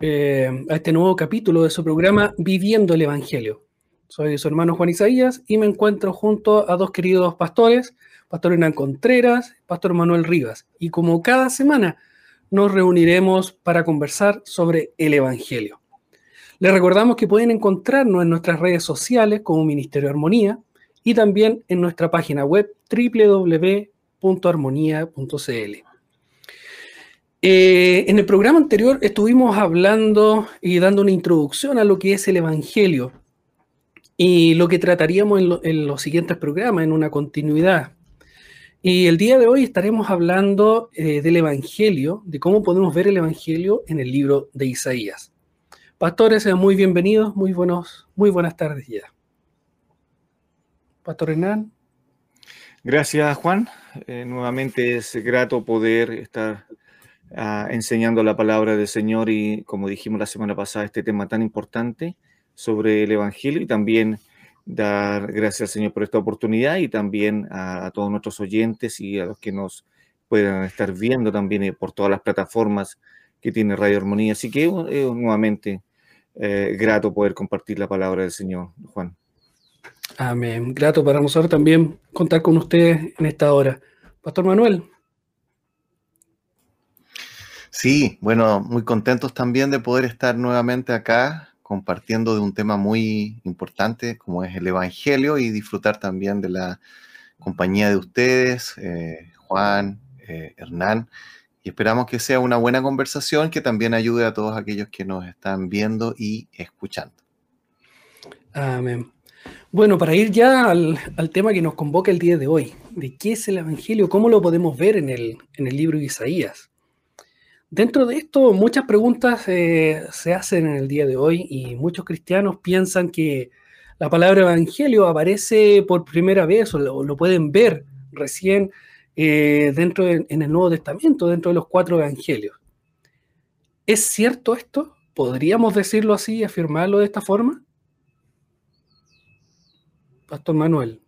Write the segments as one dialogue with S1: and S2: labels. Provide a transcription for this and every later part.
S1: eh, a este nuevo capítulo de su programa Viviendo el Evangelio. Soy su hermano Juan Isaías y me encuentro junto a dos queridos pastores, Pastor Hernán Contreras, Pastor Manuel Rivas. Y como cada semana nos reuniremos para conversar sobre el Evangelio. Les recordamos que pueden encontrarnos en nuestras redes sociales como Ministerio Armonía y también en nuestra página web www.armonía.cl. Eh, en el programa anterior estuvimos hablando y dando una introducción a lo que es el Evangelio y lo que trataríamos en, los siguientes programas, en una continuidad. Y el día de hoy estaremos hablando eh, del Evangelio, de cómo podemos ver el Evangelio en el libro de Isaías. Pastores, sean muy bienvenidos, muy, buenos, muy buenas tardes ya. Pastor Hernán.
S2: Gracias, Juan. Eh, nuevamente es grato poder estar Ah, enseñando la palabra del Señor y, como dijimos la semana pasada, este tema tan importante sobre el Evangelio y también dar gracias al Señor por esta oportunidad y también a, todos nuestros oyentes y a los que nos puedan estar viendo también eh, por todas las plataformas que tiene Radio Armonía. Así que es nuevamente eh, grato poder compartir la palabra del Señor, Juan.
S1: Amén. Grato para nosotros también contar con ustedes en esta hora. Pastor Manuel.
S3: Sí, bueno, muy contentos también de poder estar nuevamente acá compartiendo de un tema muy importante como es el Evangelio y disfrutar también de la compañía de ustedes, eh, Juan, eh, Hernán, y esperamos que sea una buena conversación que también ayude a todos aquellos que nos están viendo y escuchando.
S1: Amén. Bueno, para ir ya al, tema que nos convoca el día de hoy, de qué es el Evangelio, cómo lo podemos ver en el, en el libro de Isaías. Dentro de esto, muchas preguntas eh, se hacen en el día de hoy y muchos cristianos piensan que la palabra evangelio aparece por primera vez o lo, pueden ver recién eh, dentro en el Nuevo Testamento, dentro de los cuatro evangelios. ¿Es cierto esto? ¿Podríamos decirlo así, afirmarlo de esta forma? Pastor Manuel.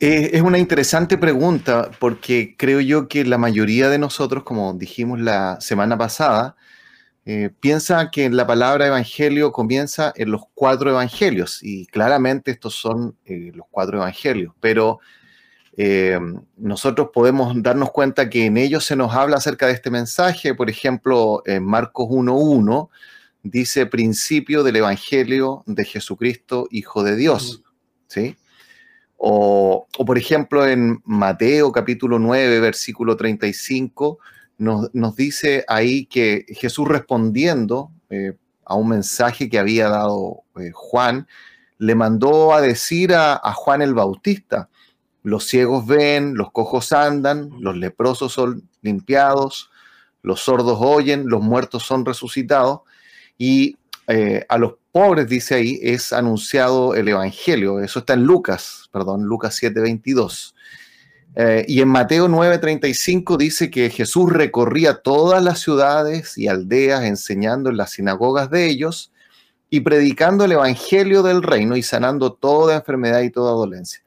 S3: Es una interesante pregunta porque creo yo que la mayoría de nosotros, como dijimos la semana pasada, eh, piensa que la palabra evangelio comienza en los cuatro evangelios y claramente estos son eh, los cuatro evangelios, pero eh, nosotros podemos darnos cuenta que en ellos se nos habla acerca de este mensaje, por ejemplo, en Marcos 1.1 dice principio del evangelio de Jesucristo, Hijo de Dios, ¿sí? O, por ejemplo, en Mateo capítulo 9, versículo 35, nos, nos dice ahí que Jesús respondiendo eh, a un mensaje que había dado eh, Juan, le mandó a decir a, a Juan el Bautista, los ciegos ven, los cojos andan, los leprosos son limpiados, los sordos oyen, los muertos son resucitados. Y eh, a los pobres, dice ahí, es anunciado el Evangelio. Eso está en Lucas, perdón, Lucas 7, 22. Eh, y en Mateo 9:35 dice que Jesús recorría todas las ciudades y aldeas enseñando en las sinagogas de ellos y predicando el Evangelio del reino y sanando toda enfermedad y toda dolencia.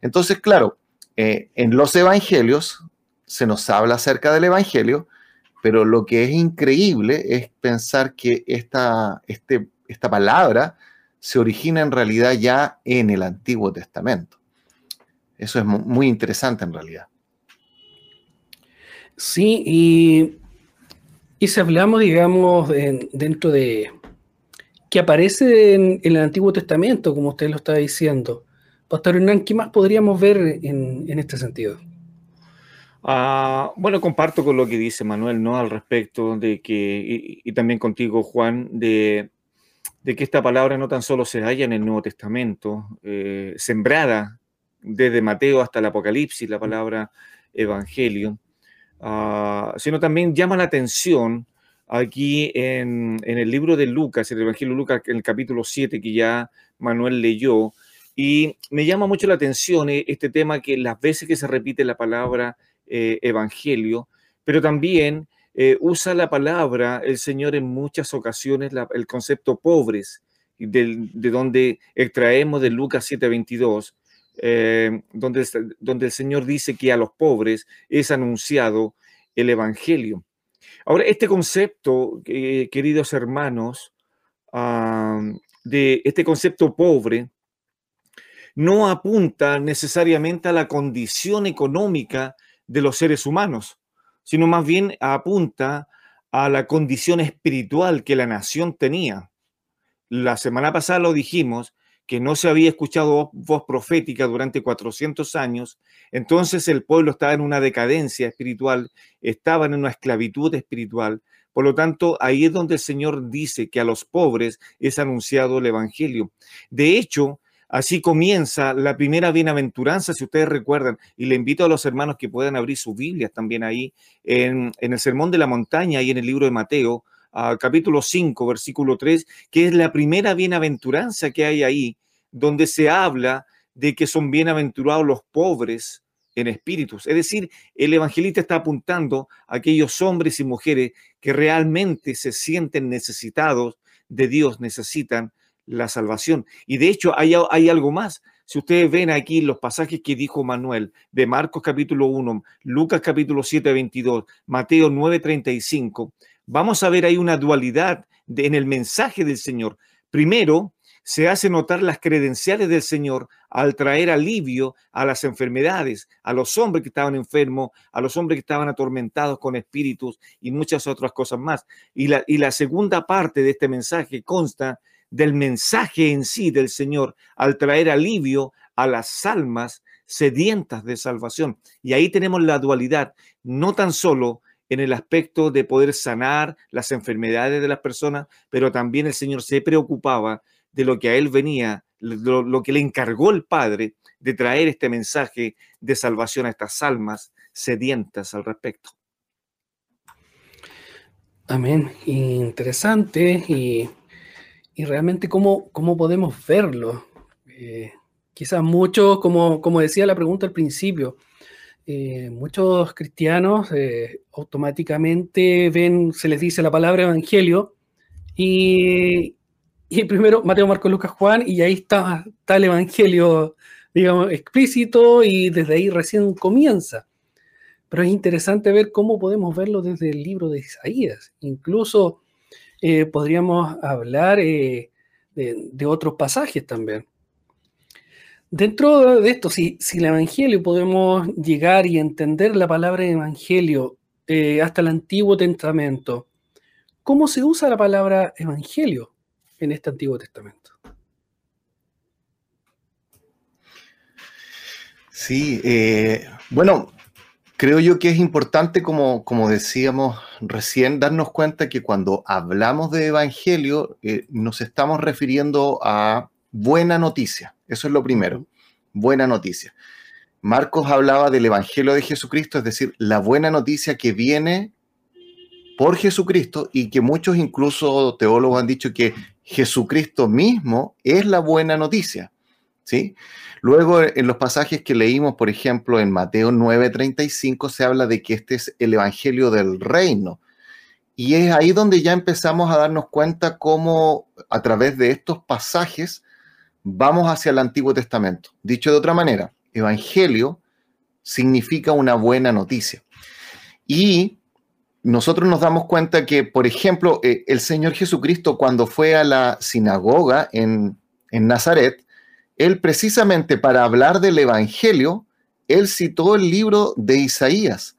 S3: Entonces, claro, eh, en los Evangelios se nos habla acerca del Evangelio, pero lo que es increíble es pensar que esta, este, esta palabra se origina en realidad ya en el Antiguo Testamento. Eso es muy interesante en realidad.
S1: Sí, y, y si hablamos, digamos, dentro de que aparece en, el Antiguo Testamento, como usted lo está diciendo, Pastor Hernán, ¿qué más podríamos ver en, en este sentido?
S2: Ah, bueno, comparto con lo que dice Manuel, ¿no? Al respecto de que, y, también contigo, Juan, de, que esta palabra no tan solo se halla en el Nuevo Testamento, eh, sembrada desde Mateo hasta el Apocalipsis, la palabra evangelio, ah, sino también llama la atención aquí en, el libro de Lucas, el Evangelio de Lucas, en el capítulo 7, que ya Manuel leyó, y me llama mucho la atención eh, este tema que las veces que se repite la palabra eh, Evangelio, pero también eh, usa la palabra el Señor en muchas ocasiones, el concepto pobres, de, de, donde extraemos de Lucas 7:22, donde, donde el Señor dice que a los pobres es anunciado el Evangelio. Ahora, este concepto, queridos hermanos, de este concepto pobre, no apunta necesariamente a la condición económica de los seres humanos, sino más bien apunta a la condición espiritual que la nación tenía. La semana pasada lo dijimos, que no se había escuchado voz profética durante 400 años, entonces el pueblo estaba en una decadencia espiritual, estaba en una esclavitud espiritual. Por lo tanto, ahí es donde el Señor dice que a los pobres es anunciado el Evangelio. De hecho, Así comienza la primera bienaventuranza, si ustedes recuerdan, y le invito a los hermanos que puedan abrir sus Biblias también ahí, en, el Sermón de la Montaña y en el libro de Mateo, capítulo 5, versículo 3, que es la primera bienaventuranza que hay ahí, donde se habla de que son bienaventurados los pobres en espíritus. Es decir, el evangelista está apuntando a aquellos hombres y mujeres que realmente se sienten necesitados de Dios, necesitan la salvación. Y de hecho hay, hay algo más. Si ustedes ven aquí los pasajes que dijo Manuel de Marcos capítulo 1, Lucas capítulo 7, 22, Mateo 9, 35, vamos a ver ahí una dualidad en el mensaje del Señor. Primero, se hace notar las credenciales del Señor al traer alivio a las enfermedades, a los hombres que estaban enfermos, a los hombres que estaban atormentados con espíritus y muchas otras cosas más. Y la, y la segunda parte de este mensaje consta del mensaje en sí del Señor al traer alivio a las almas sedientas de salvación. Y ahí tenemos la dualidad, no tan solo en el aspecto de poder sanar las enfermedades de las personas, pero también el Señor se preocupaba de lo que a él venía, lo, que le encargó el Padre de traer este mensaje de salvación a estas almas sedientas al respecto.
S1: Amén. Interesante y, realmente cómo, cómo, podemos verlo. Eh, quizás muchos, como, como decía la pregunta al principio, eh, muchos cristianos eh, automáticamente ven, se les dice la palabra evangelio y, y primero Mateo, Marcos, Lucas, Juan y ahí está, está el evangelio, digamos, explícito y desde ahí recién comienza. Pero es interesante ver cómo podemos verlo desde el libro de Isaías. Incluso eh, podríamos hablar de, de otros pasajes también. Dentro de esto, si, si, el Evangelio podemos llegar y entender la palabra Evangelio eh, hasta el Antiguo Testamento, ¿cómo se usa la palabra Evangelio en este Antiguo Testamento?
S3: Sí, eh, bueno, creo yo que es importante, como, decíamos recién, darnos cuenta que cuando hablamos de Evangelio eh, nos estamos refiriendo a buena noticia. Eso es lo primero. Buena noticia. Marcos hablaba del Evangelio de Jesucristo, es decir, la buena noticia que viene por Jesucristo y que muchos incluso teólogos han dicho que Jesucristo mismo es la buena noticia. ¿Sí? Luego, en los pasajes que leímos, por ejemplo, en Mateo 9:35, se habla de que este es el Evangelio del reino. Y es ahí donde ya empezamos a darnos cuenta cómo a través de estos pasajes vamos hacia el Antiguo Testamento. Dicho de otra manera, evangelio significa una buena noticia. Y nosotros nos damos cuenta que, por ejemplo, eh, el Señor Jesucristo cuando fue a la sinagoga en, Nazaret, él precisamente para hablar del Evangelio, él citó el libro de Isaías.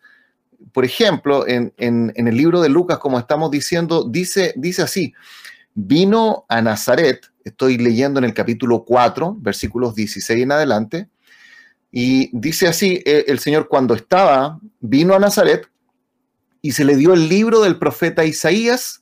S3: Por ejemplo, en, en, el libro de Lucas, como estamos diciendo, dice, dice así, vino a Nazaret, estoy leyendo en el capítulo 4, versículos 16 en adelante, y dice así, eh, el Señor cuando estaba, vino a Nazaret y se le dio el libro del profeta Isaías,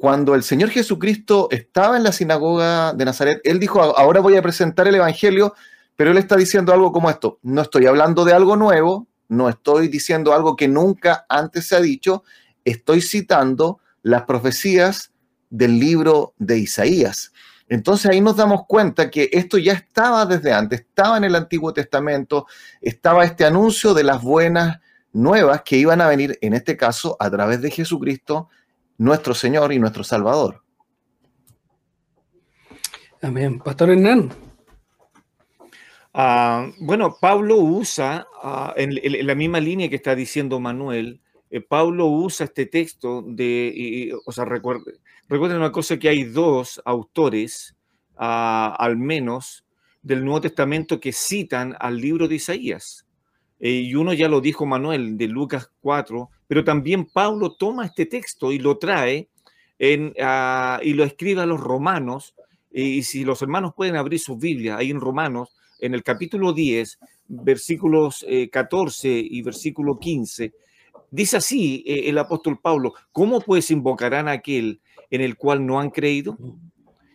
S3: cuando el Señor Jesucristo estaba en la sinagoga de Nazaret, Él dijo, ahora voy a presentar el Evangelio, pero Él está diciendo algo como esto, no estoy hablando de algo nuevo, no estoy diciendo algo que nunca antes se ha dicho, estoy citando las profecías del libro de Isaías. Entonces ahí nos damos cuenta que esto ya estaba desde antes, estaba en el Antiguo Testamento, estaba este anuncio de las buenas nuevas que iban a venir, en este caso, a través de Jesucristo, nuestro Señor y nuestro Salvador.
S1: Amén. Pastor Hernán.
S2: Ah, bueno, Pablo usa, ah, en, la misma línea que está diciendo Manuel, eh, Pablo usa este texto de, o sea, recuerden, una cosa que hay dos autores, ah, al menos, del Nuevo Testamento que citan al libro de Isaías. Eh, y uno ya lo dijo Manuel, de Lucas 4, pero también Pablo toma este texto y lo trae en, y lo escribe a los romanos. Y si los hermanos pueden abrir su Biblia ahí en Romanos, en el capítulo 10, versículos 14 eh, y versículo 15, dice así eh, el apóstol Pablo, ¿cómo pues invocarán a aquel en el cual no han creído?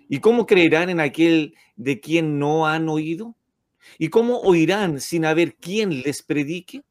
S2: ¿Y cómo creerán en aquel de quien no han oído? ¿Y cómo oirán sin haber quien les predique?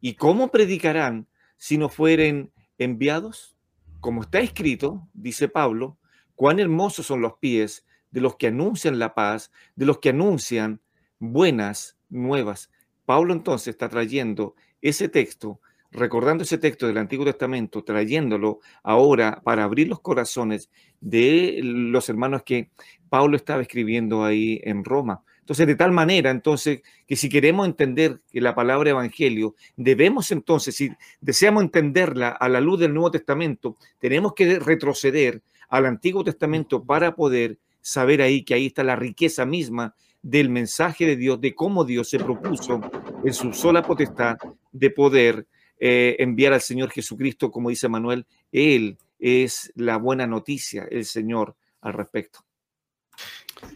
S2: ¿Y cómo predicarán si no fueren enviados? Como está escrito, dice Pablo, cuán hermosos son los pies de los que anuncian la paz, de los que anuncian buenas nuevas. Pablo entonces está trayendo ese texto, recordando ese texto del Antiguo Testamento, trayéndolo ahora para abrir los corazones de los hermanos que Pablo estaba escribiendo ahí en Roma. Entonces, de tal manera, entonces, que si queremos entender que la palabra evangelio, debemos entonces, si deseamos entenderla a la luz del Nuevo Testamento, tenemos que retroceder al Antiguo Testamento para poder saber ahí que ahí está la riqueza misma del mensaje de Dios, de cómo Dios se propuso en su sola potestad de poder eh, enviar al Señor Jesucristo, como dice Manuel, Él es la buena noticia, el Señor al respecto.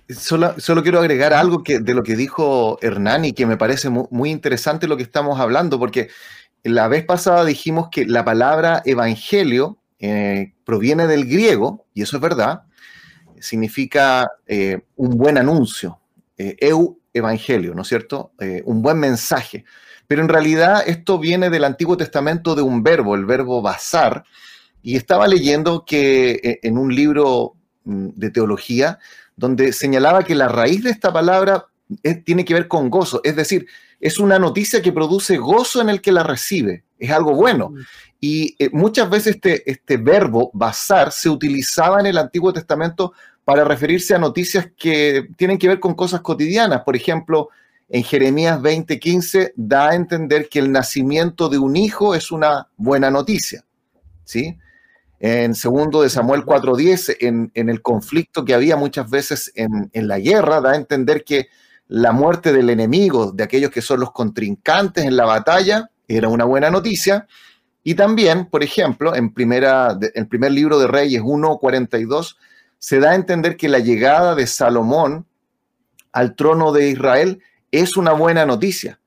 S3: Solo, quiero agregar algo de lo que dijo Hernán y que me parece muy, interesante lo que estamos hablando, porque la vez pasada dijimos que la palabra evangelio eh, proviene del griego, y eso es verdad, significa eh, un buen anuncio, eh, eu evangelio, ¿no es cierto? Un buen mensaje. Pero en realidad esto viene del Antiguo Testamento de un verbo, el verbo basar, y estaba leyendo que en un libro mm, de teología, donde señalaba que la raíz de esta palabra tiene que ver con gozo, es decir, es una noticia que produce gozo en el que la recibe, es algo bueno. Y muchas veces este, este verbo basar se utilizaba en el Antiguo Testamento para referirse a noticias que tienen que ver con cosas cotidianas. Por ejemplo, en Jeremías 20:15 da a entender que el nacimiento de un hijo es una buena noticia. ¿sí? En segundo de Samuel 4:10, en, en el conflicto que había muchas veces en, en la guerra, da a entender que la muerte del enemigo, de aquellos que son los contrincantes en la batalla, era una buena noticia. Y también, por ejemplo, en primera, el primer libro de Reyes 1:42, se da a entender que la llegada de Salomón al trono de Israel es una buena noticia.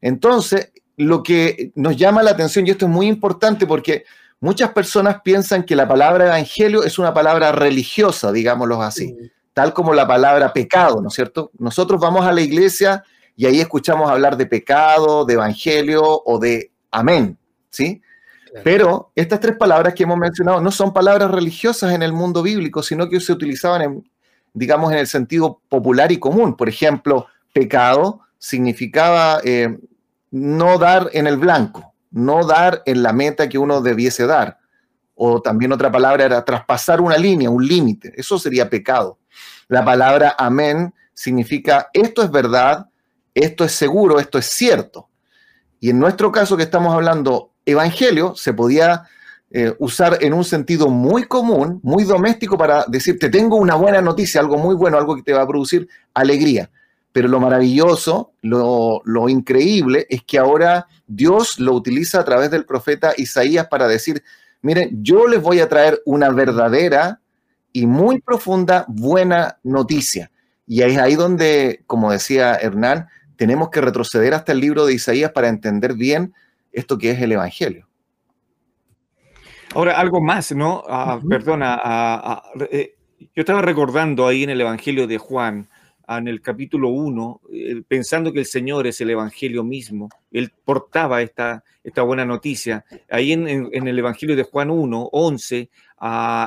S3: Entonces, lo que nos llama la atención, y esto es muy importante porque muchas personas piensan que la palabra evangelio es una palabra religiosa, digámoslo así, tal como la palabra pecado, ¿no es cierto? Nosotros vamos a la iglesia y ahí escuchamos hablar de pecado, de evangelio o de amén, ¿sí? Pero estas tres palabras que hemos mencionado no son palabras religiosas en el mundo bíblico, sino que se utilizaban, en, digamos, en el sentido popular y común. Por ejemplo, pecado significaba eh, no dar en el blanco, no dar en la meta que uno debiese dar. O también otra palabra era traspasar una línea, un límite. Eso sería pecado. La palabra amén significa esto es verdad, esto es seguro, esto es cierto. Y en nuestro caso que estamos hablando evangelio se podía eh, usar en un sentido muy común, muy doméstico para decirte, tengo una buena noticia, algo muy bueno, algo que te va a producir alegría. Pero lo maravilloso, lo, increíble es que ahora Dios lo utiliza a través del profeta Isaías para decir, miren, yo les voy a traer una verdadera y muy profunda buena noticia. Y es ahí donde, como decía Hernán, tenemos que retroceder hasta el libro de Isaías para entender bien esto que es el Evangelio.
S2: Ahora, algo más, ¿no? Ah, perdona, ah, ah, eh, yo estaba recordando ahí en el Evangelio de Juan, en el capítulo 1, eh, pensando que el Señor es el Evangelio mismo, Él portaba esta, esta buena noticia. Ahí en, el Evangelio de Juan 1, 11,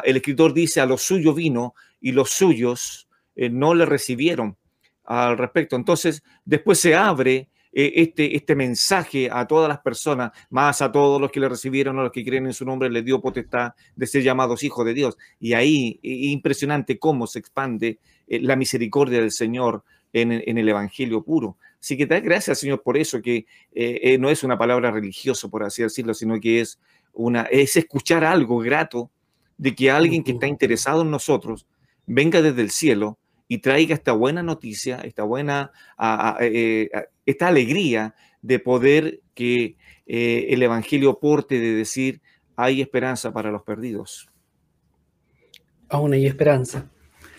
S2: el escritor dice, a los suyos vino y los suyos eh, no le recibieron al respecto. Entonces, después se abre eh, este, este mensaje a todas las personas, más a todos los que le recibieron, a los que creen en su nombre, le dio potestad de ser llamados hijos de Dios. Y ahí, impresionante cómo se expande eh, la misericordia del Señor en, el Evangelio puro. Así que da gracias, Señor, por eso, que eh, no es una palabra religiosa, por así decirlo, sino que es, una, es escuchar algo grato de que alguien que está interesado en nosotros venga desde el cielo y traiga esta buena noticia, esta buena, eh, esta alegría de poder que eh, el Evangelio porte de decir, hay esperanza para los perdidos.
S1: Aún hay esperanza.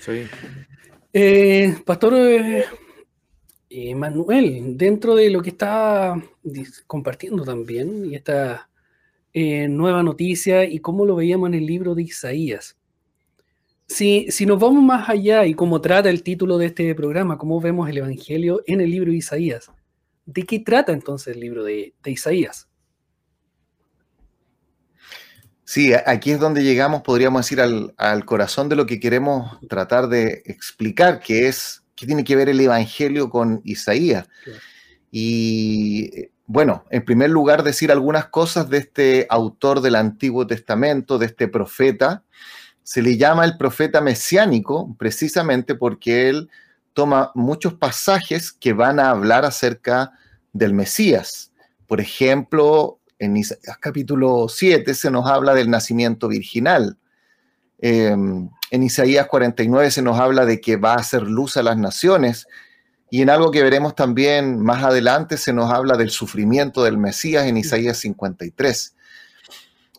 S2: Sí.
S1: Eh, Pastor Manuel, dentro de lo que está compartiendo también, y esta nueva noticia, y cómo lo veíamos en el libro de Isaías, si, nos vamos más allá y como trata el título de este programa, cómo vemos el Evangelio en el libro de Isaías, ¿de qué trata entonces el libro de, Isaías?
S3: Sí, aquí es donde llegamos, podríamos decir, al, corazón de lo que queremos tratar de explicar, que es qué tiene que ver el Evangelio con Isaías. Y bueno, en primer lugar, decir algunas cosas de este autor del Antiguo Testamento, de este profeta, se le llama el profeta mesiánico precisamente porque él toma muchos pasajes que van a hablar acerca del Mesías. Por ejemplo, en Isaías capítulo 7 se nos habla del nacimiento virginal. Em, en Isaías 49 se nos habla de que va a hacer luz a las naciones. Y en algo que veremos también más adelante se nos habla del sufrimiento del Mesías en Isaías 53.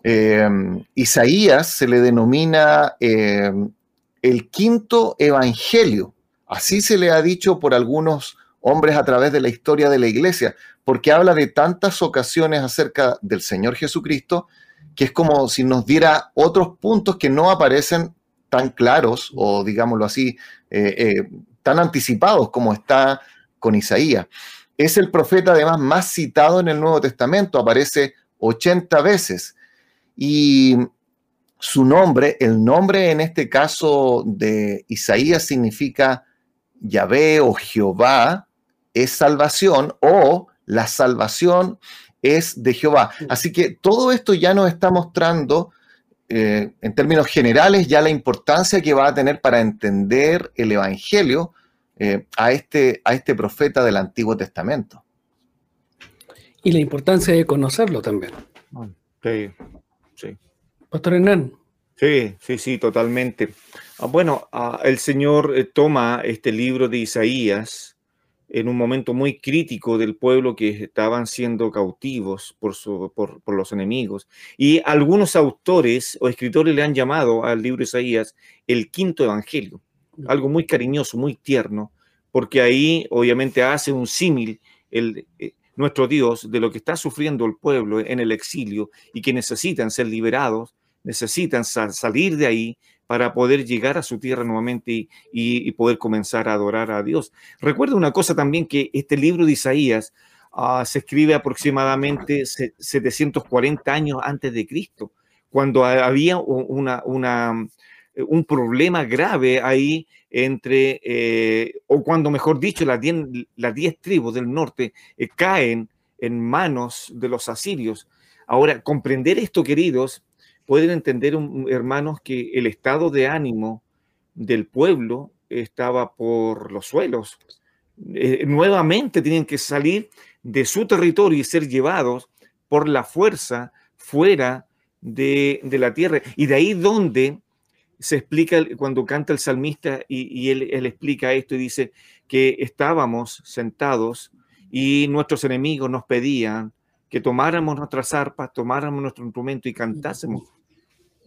S3: Em, Isaías se le denomina em, el quinto evangelio. Así se le ha dicho por algunos hombres a través de la historia de la iglesia, porque habla de tantas ocasiones acerca del Señor Jesucristo, que es como si nos diera otros puntos que no aparecen tan claros o, digámoslo así, eh, eh, tan anticipados como está con Isaías. Es el profeta además más citado en el Nuevo Testamento, aparece 80 veces. Y su nombre, el nombre en este caso de Isaías significa Yahvé o Jehová es salvación o la salvación es de Jehová. Así que todo esto ya nos está mostrando eh, en términos generales ya la importancia que va a tener para entender el Evangelio eh, a, este, a este profeta del Antiguo Testamento.
S1: Y la importancia de conocerlo también.
S2: Sí.
S1: Pastor Hernán.
S2: Sí, sí, sí, totalmente. Ah, bueno, ah, el Señor eh, toma este libro de Isaías en un momento muy crítico del pueblo que estaban siendo cautivos por, por, los enemigos. Y algunos autores o escritores le han llamado al libro de Isaías el quinto evangelio, algo muy cariñoso, muy tierno, porque ahí obviamente hace un símil el, eh, nuestro Dios de lo que está sufriendo el pueblo en el exilio y que necesitan ser liberados, necesitan salir de ahí para poder llegar a su tierra nuevamente y, poder comenzar a adorar a Dios. Recuerda una cosa también que este libro de Isaías ah, se escribe aproximadamente 740 años antes de Cristo, cuando había un problema grave ahí entre, eh, o cuando mejor dicho, las diez, las diez tribus del norte eh, caen en manos de los asirios. Ahora, comprender esto, queridos, pueden entender, hermanos, que el estado de ánimo del pueblo estaba por los suelos. Eh, nuevamente tienen que salir de su territorio y ser llevados por la fuerza fuera de, la tierra. Y de ahí donde se explica cuando canta el salmista y, él, explica esto y dice que estábamos sentados y nuestros enemigos nos pedían que tomáramos nuestras arpas, tomáramos nuestro instrumento y cantásemos.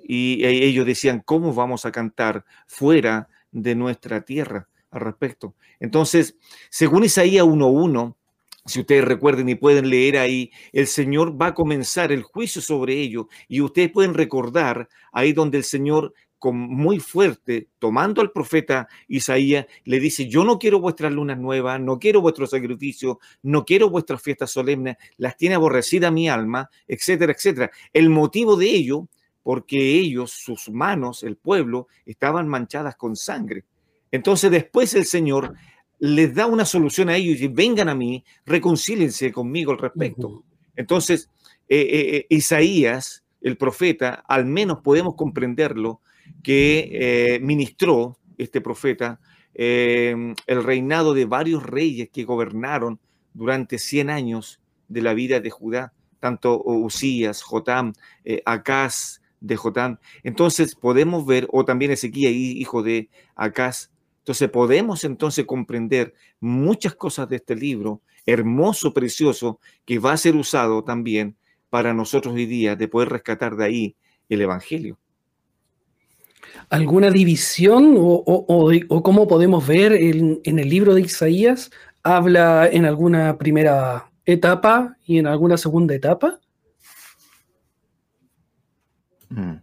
S2: Y ellos decían, ¿cómo vamos a cantar fuera de nuestra tierra al respecto? Entonces, según Isaías 1.1, si ustedes recuerden y pueden leer ahí, el Señor va a comenzar el juicio sobre ellos y ustedes pueden recordar ahí donde el Señor con muy fuerte, tomando al profeta Isaías, le dice, yo no quiero vuestras lunas nuevas, no quiero vuestros sacrificios, no quiero vuestras fiestas solemnes, las tiene aborrecida mi alma, etcétera, etcétera. El motivo de ello, porque ellos, sus manos, el pueblo, estaban manchadas con sangre. Entonces después el Señor les da una solución a ellos y dice, vengan a mí, reconcílense conmigo al respecto. Entonces, eh, eh, eh, Isaías, el profeta, al menos podemos comprenderlo, que ministró este profeta el reinado de varios reyes que gobernaron durante 100 años de la vida de Judá, tanto Usías, Jotam, Acaz de Jotam. Entonces podemos ver, o también Ezequiel, hijo de Acaz, entonces podemos entonces comprender muchas cosas de este libro, hermoso, precioso, que va a ser usado también para nosotros hoy día de poder rescatar de ahí el Evangelio.
S1: ¿Alguna división o, cómo podemos ver en, el libro de Isaías? ¿Habla en alguna primera etapa y en alguna segunda etapa?
S3: Mm.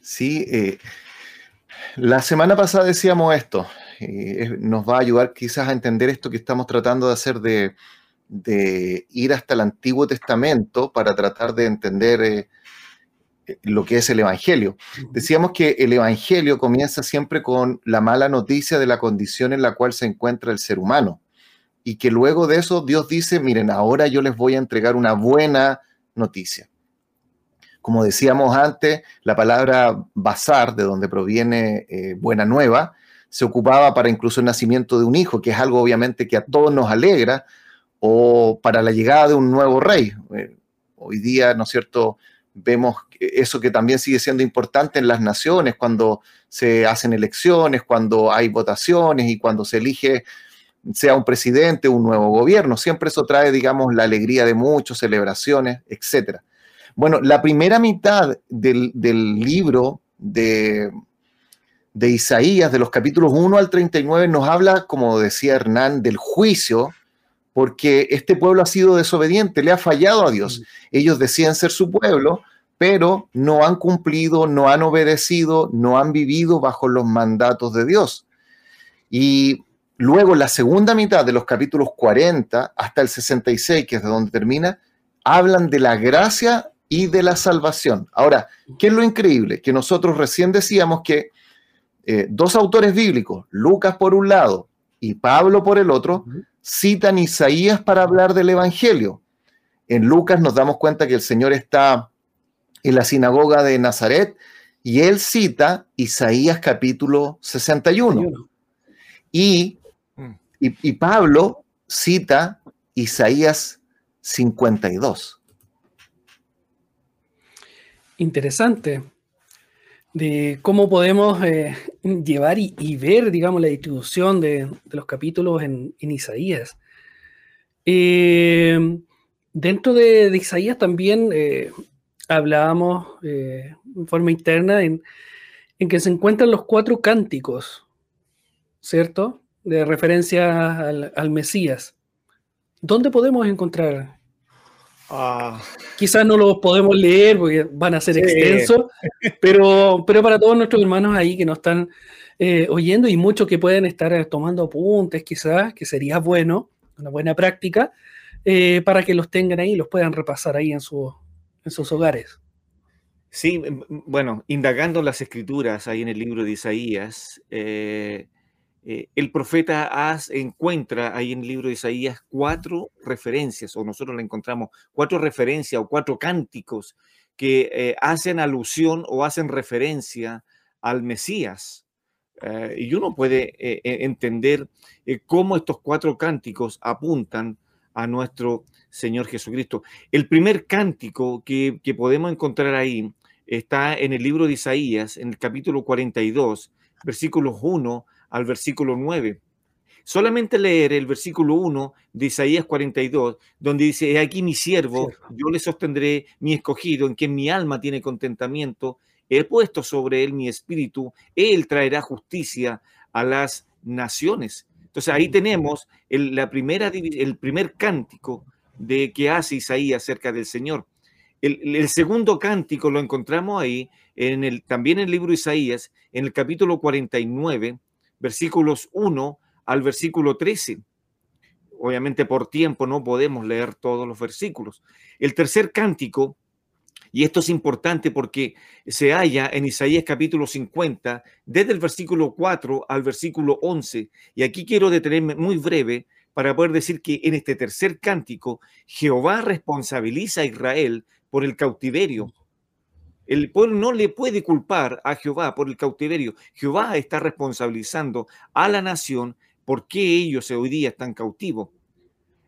S3: Sí, eh, la semana pasada decíamos esto, nos va a ayudar quizás a entender esto que estamos tratando de hacer de, ir hasta el Antiguo Testamento para tratar de entender eh, lo que es el Evangelio. Decíamos que el Evangelio comienza siempre con la mala noticia de la condición en la cual se encuentra el ser humano y que luego de eso Dios dice, miren, ahora yo les voy a entregar una buena noticia. Como decíamos antes, la palabra bazar, de donde proviene eh, buena nueva, se ocupaba para incluso el nacimiento de un hijo, que es algo obviamente que a todos nos alegra, o para la llegada de un nuevo rey. Eh, hoy día, ¿no es cierto? Vemos eso que también sigue siendo importante en las naciones, cuando se hacen elecciones, cuando hay votaciones y cuando se elige sea un presidente, un nuevo gobierno. Siempre eso trae, digamos, la alegría de muchos, celebraciones, etcétera. Bueno, la primera mitad del, libro de, de, Isaías, de los capítulos 1 al 39, nos habla, como decía Hernán, del juicio, porque este pueblo ha sido desobediente, le ha fallado a Dios. Mm. Ellos decían ser su pueblo, pero no han cumplido, no han obedecido, no han vivido bajo los mandatos de Dios. Y luego la segunda mitad de los capítulos 40 hasta el 66, que es de donde termina, hablan de la gracia y de la salvación. Ahora, ¿qué es lo increíble? Que nosotros recién decíamos que eh, dos autores bíblicos, Lucas por un lado y Pablo por el otro, citan Isaías para hablar del Evangelio. En Lucas nos damos cuenta que el Señor está en la sinagoga de Nazaret y él cita Isaías capítulo 61. Mm. Y, y Pablo cita Isaías 52
S1: interesante de cómo podemos eh, llevar y, ver, digamos, la distribución de, los capítulos en, Isaías. Eh, dentro de, Isaías también eh, hablábamos en forma interna en, que se encuentran los cuatro cánticos, ¿cierto? De referencia al Mesías. ¿Dónde podemos encontrar Ah. Quizás no los podemos leer porque van a ser extensos, pero, pero para todos nuestros hermanos ahí que nos están eh, oyendo y muchos que pueden estar eh, tomando apuntes, quizás, que sería bueno, una buena práctica, eh, para que los tengan ahí y los puedan repasar ahí en, en sus hogares.
S2: Sí, bueno, indagando las escrituras ahí en el libro de Isaías, eh, el profeta encuentra ahí en el libro de Isaías cuatro referencias, o nosotros le encontramos cuatro referencias o cuatro cánticos que eh, hacen alusión o hacen referencia al Mesías. Eh, y uno puede entender cómo estos cuatro cánticos apuntan a nuestro Señor Jesucristo. El primer cántico que, que podemos encontrar ahí está en el libro de Isaías, en el capítulo 42, versículos 1 al versículo 9. Solamente leer el versículo 1 de Isaías 42, donde dice, he aquí mi siervo, yo le sostendré mi escogido, en quien mi alma tiene contentamiento, he puesto sobre él mi espíritu, él traerá justicia a las naciones. Entonces ahí tenemos el, la primera, el primer cántico de que hace Isaías acerca del Señor. El, segundo cántico lo encontramos ahí, en el, también en el libro de Isaías, en el capítulo 49, versículos 1 al versículo 13. Obviamente por tiempo no podemos leer todos los versículos. El tercer cántico, y esto es importante porque se halla en Isaías capítulo 50, desde el versículo 4 al versículo 11. Y aquí quiero detenerme muy breve para poder decir que en este tercer cántico Jehová responsabiliza a Israel por el cautiverio. El pueblo no le puede culpar a Jehová por el cautiverio. Jehová está responsabilizando a la nación por qué ellos hoy día están cautivos.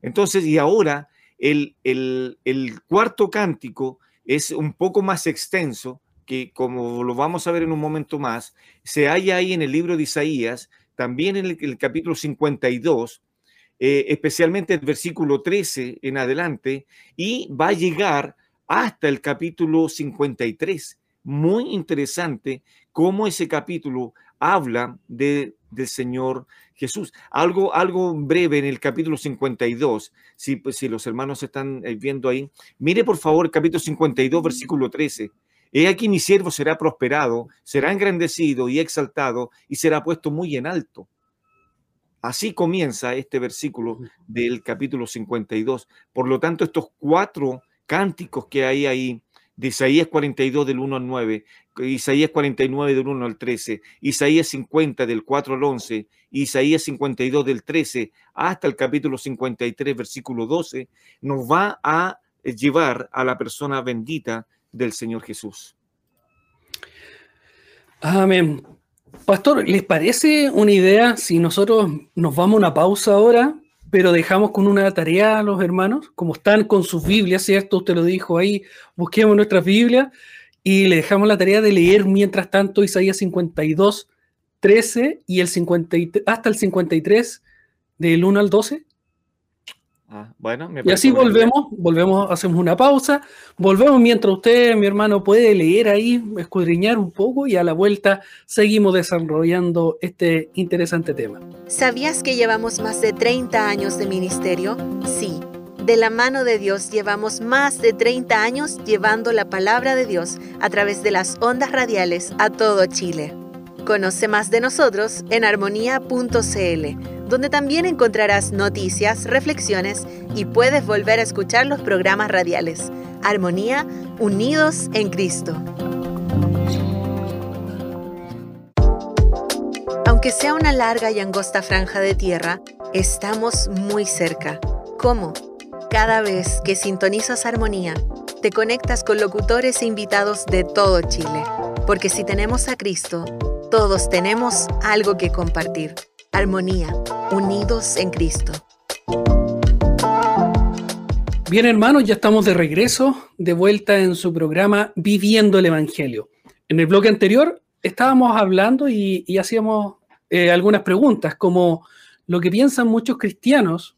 S2: Entonces, y ahora el, el, el cuarto cántico es un poco más extenso, que como lo vamos a ver en un momento más, se halla ahí en el libro de Isaías, también en el, capítulo 52, eh, especialmente el versículo 13 en adelante, y va a llegar hasta el capítulo 53. Muy interesante cómo ese capítulo habla de, del Señor Jesús. Algo, algo breve en el capítulo 52, si, pues, si los hermanos están eh, viendo ahí. Mire por favor el capítulo 52, versículo 13. He aquí mi siervo será prosperado, será engrandecido y exaltado y será puesto muy en alto. Así comienza este versículo del capítulo 52. Por lo tanto, estos cuatro cánticos que hay ahí, de Isaías 42 del 1 al 9, Isaías 49 del 1 al 13, Isaías 50 del 4 al 11, Isaías 52 del 13 hasta el capítulo 53 versículo 12, nos va a llevar a la persona bendita del Señor Jesús.
S1: Amén. Pastor, ¿les parece una idea si nosotros nos vamos a una pausa ahora pero dejamos con una tarea a los hermanos, como están con sus Biblias, ¿cierto? Usted lo dijo ahí, busquemos nuestras Biblias y le dejamos la tarea de leer mientras tanto Isaías 52, 13 y el 50, hasta el 53, del 1 al 12.
S2: Ah, bueno,
S1: y así volvemos, volvemos, hacemos una pausa, volvemos mientras usted, mi hermano, puede leer ahí, escudriñar un poco y a la vuelta seguimos desarrollando este interesante tema.
S4: ¿Sabías que llevamos más de 30 años de ministerio? Sí. De la mano de Dios llevamos más de 30 años llevando la palabra de Dios a través de las ondas radiales a todo Chile. Conoce más de nosotros en armonía.cl donde también encontrarás noticias, reflexiones y puedes volver a escuchar los programas radiales. Armonía, unidos en Cristo. Aunque sea una larga y angosta franja de tierra, estamos muy cerca. ¿Cómo? Cada vez que sintonizas Armonía, te conectas con locutores e invitados de todo Chile. Porque si tenemos a Cristo, todos tenemos algo que compartir. Armonía, unidos en Cristo.
S1: Bien hermanos, ya estamos de regreso, de vuelta en su programa Viviendo el Evangelio. En el bloque anterior estábamos hablando y, hacíamos eh, algunas preguntas, como lo que piensan muchos cristianos,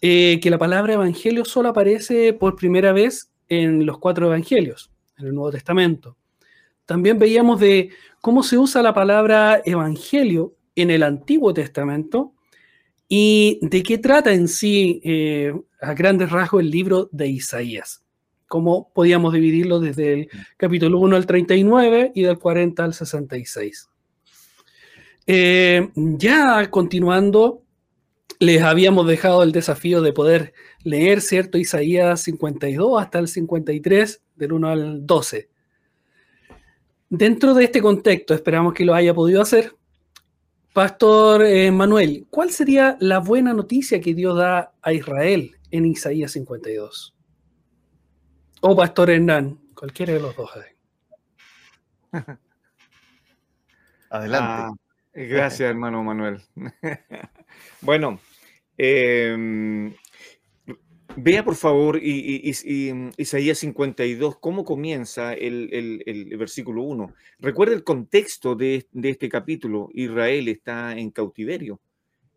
S1: eh, que la palabra evangelio solo aparece por primera vez en los cuatro evangelios, en el Nuevo Testamento. También veíamos de cómo se usa la palabra evangelio en el Antiguo Testamento y de qué trata en sí, eh, a grandes rasgos, el libro de Isaías. Cómo podíamos dividirlo desde el capítulo 1 al 39 y del 40 al 66. Eh, ya continuando, les habíamos dejado el desafío de poder leer, ¿cierto? Isaías 52 hasta el 53, del 1 al 12. Dentro de este contexto, esperamos que lo haya podido hacer. Pastor eh, Manuel, ¿cuál sería la buena noticia que Dios da a Israel en Isaías 52? O Pastor Hernán, cualquiera de los dos.
S2: Adelante. Ah, gracias, hermano Manuel. bueno, eh, Vea por favor Isaías 52, cómo comienza el, versículo 1. Recuerda el contexto de, este capítulo. Israel está en cautiverio.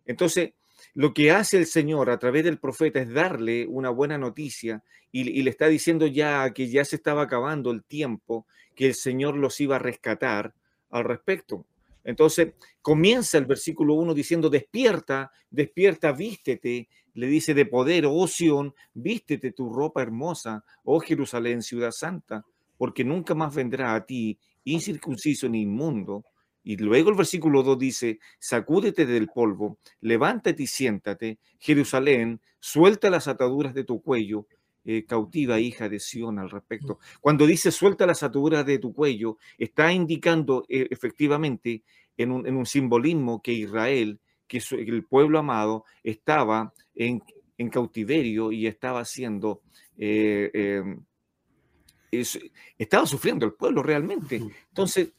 S2: Entonces, lo que hace el Señor a través del profeta es darle una buena noticia y, le está diciendo ya que ya se estaba acabando el tiempo, que el Señor los iba a rescatar al respecto. Entonces comienza el versículo 1 diciendo, despierta, despierta, vístete, le dice de poder, oh Sión, vístete tu ropa hermosa, oh Jerusalén, ciudad santa, porque nunca más vendrá a ti incircunciso ni inmundo, y luego el versículo 2 dice, sacúdete del polvo, levántate y siéntate, Jerusalén, suelta las ataduras de tu cuello, eh, cautiva hija de Sión al respecto. Mm. Cuando dice suelta las ataduras de tu cuello, está indicando eh, efectivamente en un, simbolismo que Israel, que el pueblo amado, estaba en, cautiverio y estaba siendo... Eh, em, estaba sufriendo el pueblo realmente. Entonces,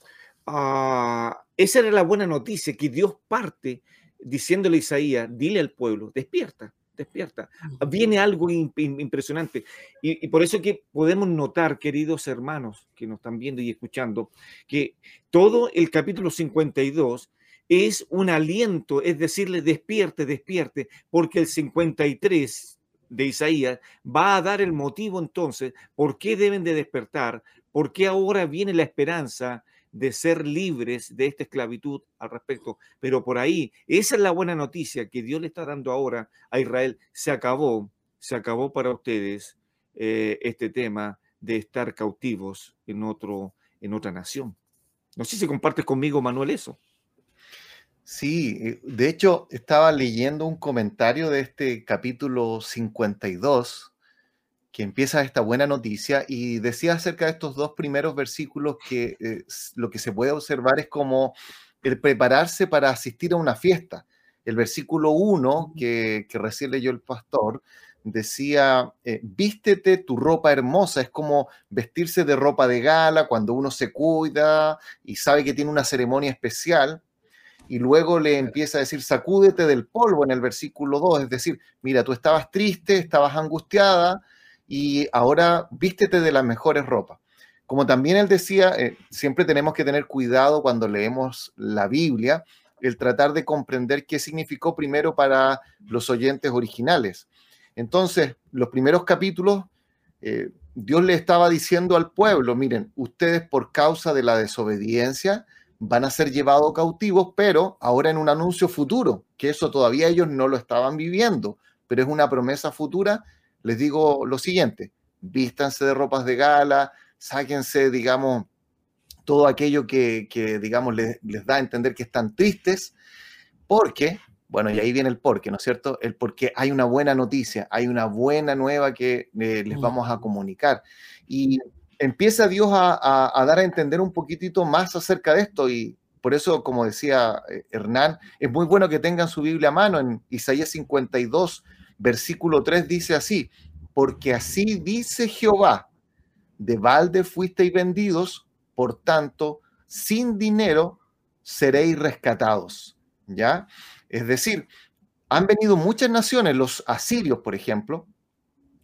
S2: Ah, esa era la buena noticia, que Dios parte diciéndole a Isaías, dile al pueblo, despierta, despierta. Viene algo impresionante. Y, por eso que podemos notar, queridos hermanos que nos están viendo y escuchando, que todo el capítulo 52 es un aliento, es decirle, despierte, despierte, porque el 53 de Isaías va a dar el motivo entonces por qué deben de despertar, por qué ahora viene la esperanza, de ser libres de esta esclavitud al respecto. Pero por ahí, esa es la buena noticia que Dios le está dando ahora a Israel. Se acabó, se acabó para ustedes eh, este tema de estar cautivos en, otro, en otra nación. No sé si compartes conmigo, Manuel, eso.
S3: Sí, eh, de hecho, estaba leyendo un comentario de este capítulo 52 que empieza esta buena noticia y decía acerca de estos dos primeros versículos que eh, lo que se puede observar es como el prepararse para asistir a una fiesta. El versículo 1 que, que recién leyó el pastor decía, eh, vístete tu ropa hermosa, es como vestirse de ropa de gala cuando uno se cuida y sabe que tiene una ceremonia especial. Y luego le empieza a decir, sacúdete del polvo en el versículo 2, es decir, mira, tú estabas triste, estabas angustiada, y ahora vístete de las mejores ropas. Como también él decía, eh, siempre tenemos que tener cuidado cuando leemos la Biblia, el tratar de comprender qué significó primero para los oyentes originales. Entonces, los primeros capítulos, eh, Dios le estaba diciendo al pueblo, miren, ustedes por causa de la desobediencia van a ser llevados cautivos, pero ahora en un anuncio futuro, que eso todavía ellos no lo estaban viviendo, pero es una promesa futura les digo lo siguiente, vístanse de ropas de gala, sáquense, digamos, todo aquello que, digamos, les, da a entender que están tristes, porque, bueno, y ahí viene el porqué, ¿no es cierto? El porque hay una buena noticia, hay una buena nueva que eh, les vamos a comunicar. Y empieza Dios a, a, dar a entender un poquitito más acerca de esto y por eso, como decía eh, Hernán, es muy bueno que tengan su Biblia a mano en Isaías 52, Versículo 3 dice así, porque así dice Jehová, de balde fuisteis vendidos, por tanto, sin dinero seréis rescatados. ¿Ya? Es decir, han venido muchas naciones, los asirios, por ejemplo,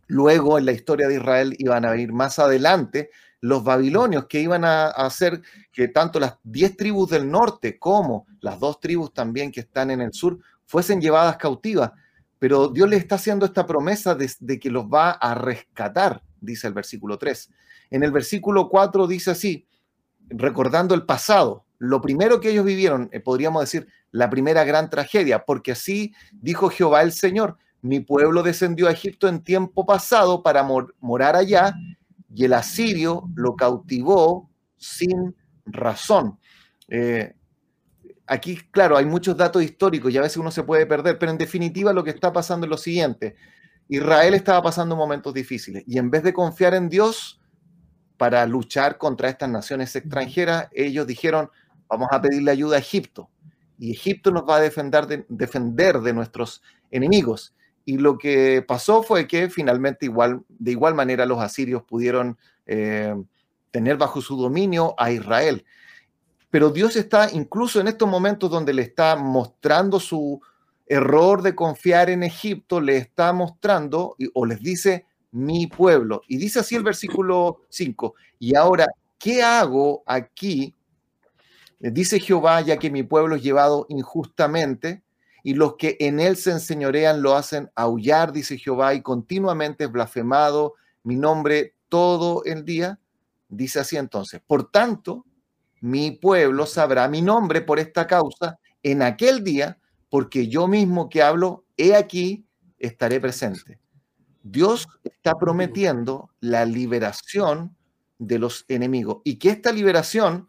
S3: luego en la historia de Israel iban a venir más adelante los babilonios que iban a, hacer que tanto las diez tribus del norte como las dos tribus también que están en el sur fuesen llevadas cautivas pero Dios le está haciendo esta promesa de, que los va a rescatar, dice el versículo 3. En el versículo 4 dice así, recordando el pasado, lo primero que ellos vivieron, eh, podríamos decir, la primera gran tragedia, porque así dijo Jehová el Señor, mi pueblo descendió a Egipto en tiempo pasado para morar allá, y el asirio lo cautivó sin razón. Eh, aquí, claro, hay muchos datos históricos y a veces uno se puede perder, pero en definitiva lo que está pasando es lo siguiente. Israel estaba pasando momentos difíciles y en vez de confiar en Dios para luchar contra estas naciones extranjeras, ellos dijeron, vamos a pedirle ayuda a Egipto y Egipto nos va a defender de, defender de nuestros enemigos. Y lo que pasó fue que finalmente igual, de igual manera los asirios pudieron eh, tener bajo su dominio a Israel pero Dios está incluso en estos momentos donde le está mostrando su error de confiar en Egipto, le está mostrando o les dice mi pueblo. Y dice así el versículo 5, y ahora, ¿qué hago aquí? Dice Jehová, ya que mi pueblo es llevado injustamente, y los que en él se enseñorean lo hacen aullar, dice Jehová, y continuamente es blasfemado mi nombre todo el día. Dice así entonces, por tanto, mi pueblo sabrá mi nombre por esta causa en aquel día, porque yo mismo que hablo, he aquí, estaré presente. Dios está prometiendo la liberación de los enemigos y que esta liberación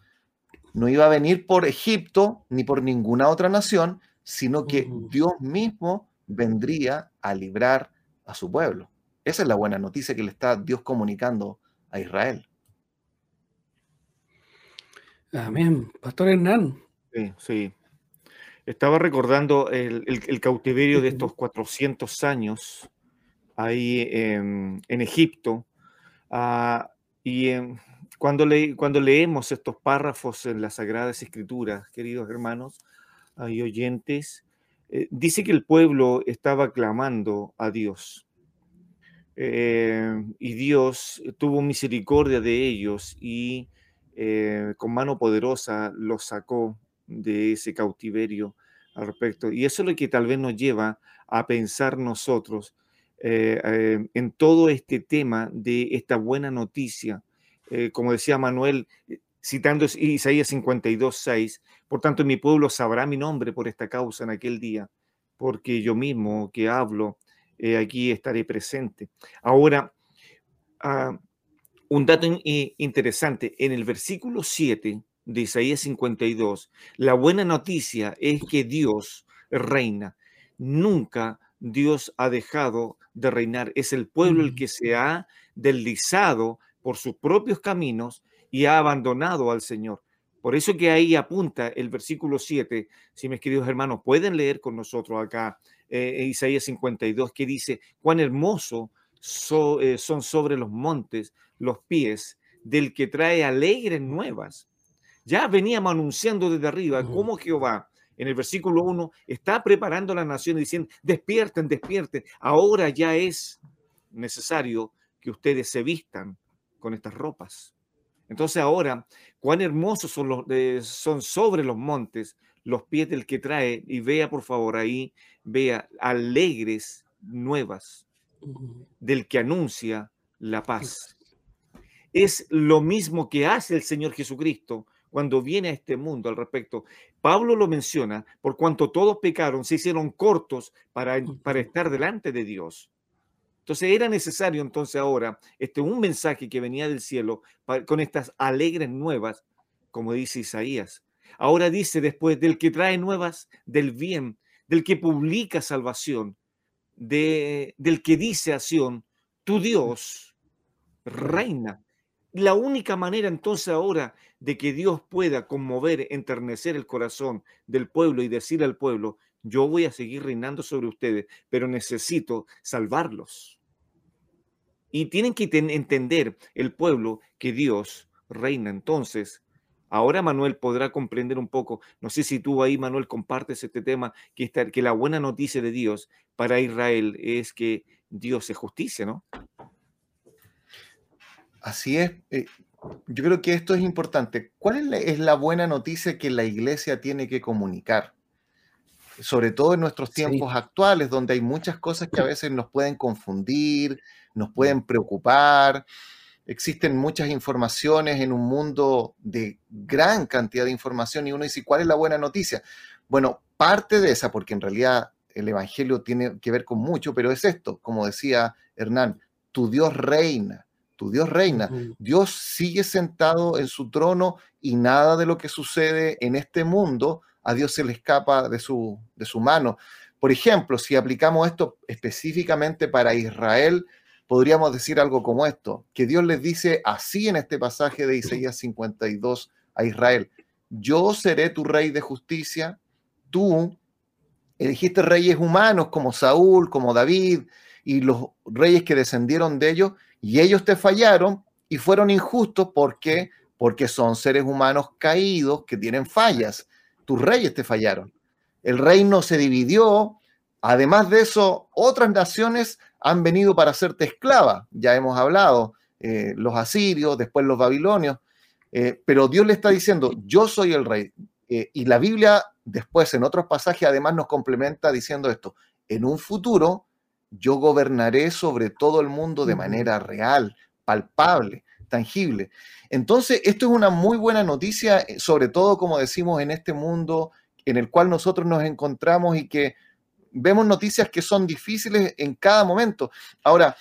S3: no iba a venir por Egipto ni por ninguna otra nación, sino que Dios mismo vendría a librar a su pueblo. Esa es la buena noticia que le está Dios comunicando a Israel.
S1: Amén. Pastor Hernán.
S2: Sí, sí. Estaba recordando el, cautiverio de estos 400 años ahí en, Egipto. Ah, y cuando, cuando leemos estos párrafos en las Sagradas Escrituras, queridos hermanos y oyentes, eh, dice que el pueblo estaba clamando a Dios. Eh, y Dios tuvo misericordia de ellos y eh, con mano poderosa los sacó de ese cautiverio al respecto. Y eso es lo que tal vez nos lleva a pensar nosotros eh, en todo este tema de esta buena noticia. como decía Manuel, citando Isaías 52, 6, por tanto mi pueblo sabrá mi nombre por esta causa en aquel día, porque yo mismo que hablo eh, aquí estaré presente. Ahora, ah, un dato interesante, en el versículo 7 de Isaías 52, la buena noticia es que Dios reina. Nunca Dios ha dejado de reinar. Es el pueblo el que se ha deslizado por sus propios caminos y ha abandonado al Señor. Por eso que ahí apunta el versículo 7, si mis queridos hermanos pueden leer con nosotros acá eh, Isaías 52, que dice, cuán hermoso eh, son sobre los montes los pies del que trae alegres nuevas. Ya veníamos anunciando desde arriba cómo Jehová, en el versículo 1, está preparando a la nación diciendo, despierten, despierten, ahora ya es necesario que ustedes se vistan con estas ropas. Entonces ahora, cuán hermosos son, los, eh, son sobre los montes los pies del que trae, y vea por favor ahí, vea alegres nuevas del que anuncia la paz. Es lo mismo que hace el Señor Jesucristo cuando viene a este mundo al respecto. Pablo lo menciona, por cuanto todos pecaron, se hicieron cortos para, para estar delante de Dios. Entonces era necesario entonces ahora este, un mensaje que venía del cielo con estas alegres nuevas, como dice Isaías, Ahora dice después, del que trae nuevas del bien, del que publica salvación, de, del que dice a tu Dios reina. La única manera entonces ahora de que Dios pueda conmover, enternecer el corazón del pueblo y decir al pueblo, yo voy a seguir reinando sobre ustedes, pero necesito salvarlos. Y tienen que entender el pueblo que Dios reina. Entonces, Ahora Manuel podrá comprender un poco, no sé si tú ahí, Manuel, compartes este tema, que, que la buena noticia de Dios para Israel es que Dios es justicia, ¿no?
S3: Así es. Eh, yo creo que esto es importante. ¿Cuál es la, buena noticia que la iglesia tiene que comunicar? Sobre todo en nuestros tiempos actuales, donde hay muchas cosas que a veces nos pueden confundir, nos pueden preocupar existen muchas informaciones en un mundo de gran cantidad de información y uno dice, ¿cuál es la buena noticia? Bueno, parte de esa, porque en realidad el Evangelio tiene que ver con mucho, pero es esto, como decía Hernán, tu Dios reina, tu Dios reina, Dios sigue sentado en su trono y nada de lo que sucede en este mundo a Dios se le escapa de su, de su mano. Por ejemplo, si aplicamos esto específicamente para Israel, podríamos decir algo como esto, que Dios les dice así en este pasaje de Isaías 52 a Israel, yo seré tu rey de justicia, tú elegiste reyes humanos como Saúl, como David y los reyes que descendieron de ellos, y ellos te fallaron y fueron injustos porque porque son seres humanos caídos que tienen fallas. Tus reyes te fallaron. El reino se dividió. Además de eso, otras naciones han venido para hacerte esclava, ya hemos hablado, eh, los asirios, después los babilonios, eh, pero Dios le está diciendo, yo soy el rey, eh, y la Biblia después en otros pasajes además nos complementa diciendo esto, en un futuro yo gobernaré sobre todo el mundo de manera real, palpable, tangible. Entonces, esto es una muy buena noticia, sobre todo como decimos en este mundo en el cual nosotros nos encontramos y que vemos noticias que son difíciles en cada momento. Ahora,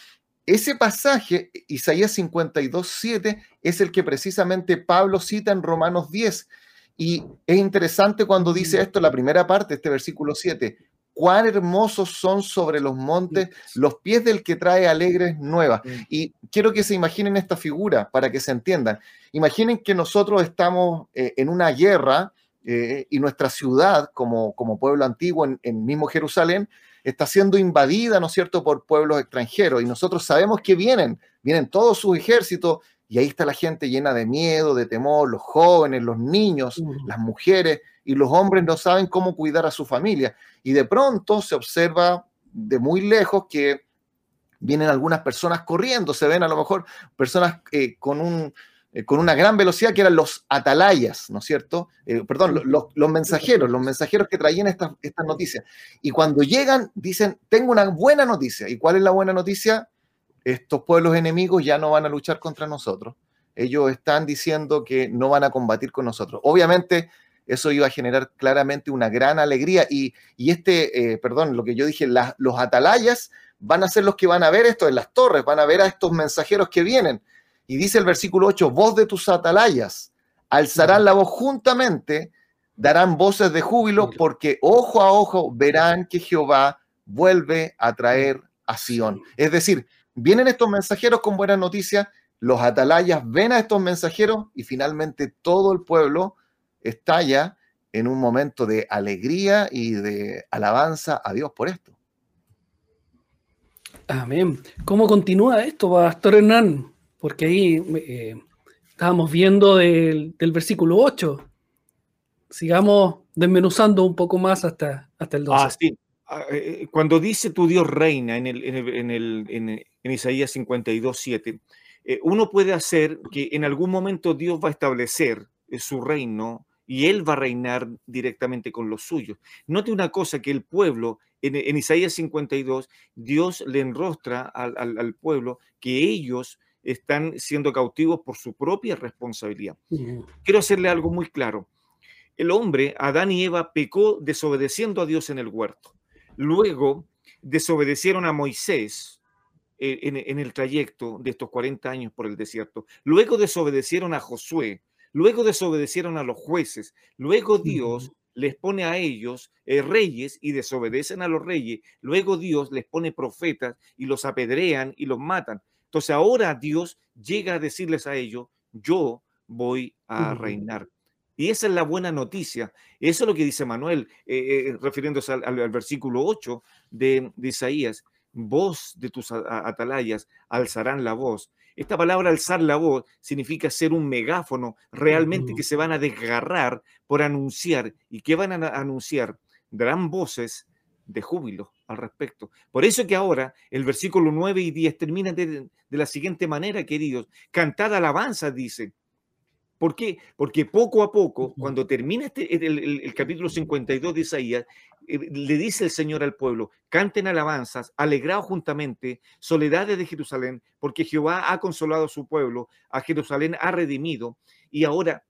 S3: ese pasaje, Isaías 52, 7, es el que precisamente Pablo cita en Romanos 10. Y es interesante cuando dice esto, la primera parte, este versículo 7, cuán hermosos son sobre los montes los pies del que trae alegres nuevas. Y quiero que se imaginen esta figura para que se entiendan. Imaginen que nosotros estamos eh, en una guerra eh, y nuestra ciudad, como, como pueblo antiguo en, en mismo Jerusalén, está siendo invadida, ¿no es cierto?, por pueblos extranjeros. Y nosotros sabemos que vienen, vienen todos sus ejércitos, y ahí está la gente llena de miedo, de temor, los jóvenes, los niños, las mujeres, y los hombres no saben cómo cuidar a su familia. Y de pronto se observa de muy lejos que vienen algunas personas corriendo, se ven a lo mejor personas eh, con un, eh, con una gran velocidad, que eran los atalayas, ¿no es cierto? Eh, perdón, los, mensajeros, los mensajeros que traían estas, noticias. Y cuando llegan, dicen, tengo una buena noticia. ¿Y cuál es la buena noticia? Estos pueblos enemigos ya no van a luchar contra nosotros. Ellos están diciendo que no van a combatir con nosotros. Obviamente, eso iba a generar claramente una gran alegría. Y, este, eh, perdón, lo que yo dije, los atalayas van a ser los que van a ver esto en las torres, van a ver a estos mensajeros que vienen y dice el versículo 8, voz de tus atalayas, alzarán la voz juntamente, darán voces de júbilo, porque ojo a ojo verán que Jehová vuelve a traer a Sión. Es decir, vienen estos mensajeros con buenas noticias, los atalayas ven a estos mensajeros y finalmente todo el pueblo estalla en un momento de alegría y de alabanza a Dios por esto.
S1: Amén. ¿Cómo continúa esto, Pastor Hernán? Porque ahí eh, estábamos viendo del, versículo 8. Sigamos desmenuzando un poco más hasta, hasta el 12.
S2: Ah, sí. Ah, eh, eh, cuando dice tu Dios reina en, el, en, el, en, Isaías 52, 7, uno puede hacer que en algún momento Dios va a establecer su reino y Él va a reinar directamente con los suyos. Note una cosa, que el pueblo, en, Isaías 52, Dios le enrostra al, al pueblo que ellos están siendo cautivos por su propia responsabilidad. Quiero hacerle algo muy claro. El hombre, Adán y Eva, pecó desobedeciendo a Dios en el huerto. Luego desobedecieron a Moisés eh, en, el trayecto de estos 40 años por el desierto. Luego desobedecieron a Josué. Luego desobedecieron a los jueces. Luego Dios les pone a ellos eh, reyes y desobedecen a los reyes. Luego Dios les pone profetas y los apedrean y los matan. Entonces ahora Dios llega a decirles a ellos, yo voy a reinar. Y esa es la buena noticia. Eso es lo que dice Manuel, eh, eh, refiriéndose al, versículo 8 de, Isaías. Voz de tus atalayas alzarán la voz. Esta palabra alzar la voz significa ser un megáfono realmente que se van a desgarrar por anunciar. ¿Y qué van a anunciar? Darán voces de júbilo al respecto. Por eso que ahora el versículo 9 y 10 termina de, la siguiente manera, queridos. Cantad alabanza, dice. ¿Por qué? Porque poco a poco, cuando termina este, el, capítulo 52 de Isaías, eh, le dice el Señor al pueblo, canten alabanzas, alegraos juntamente, soledades de Jerusalén, porque Jehová ha consolado a su pueblo, a Jerusalén ha redimido, y ahora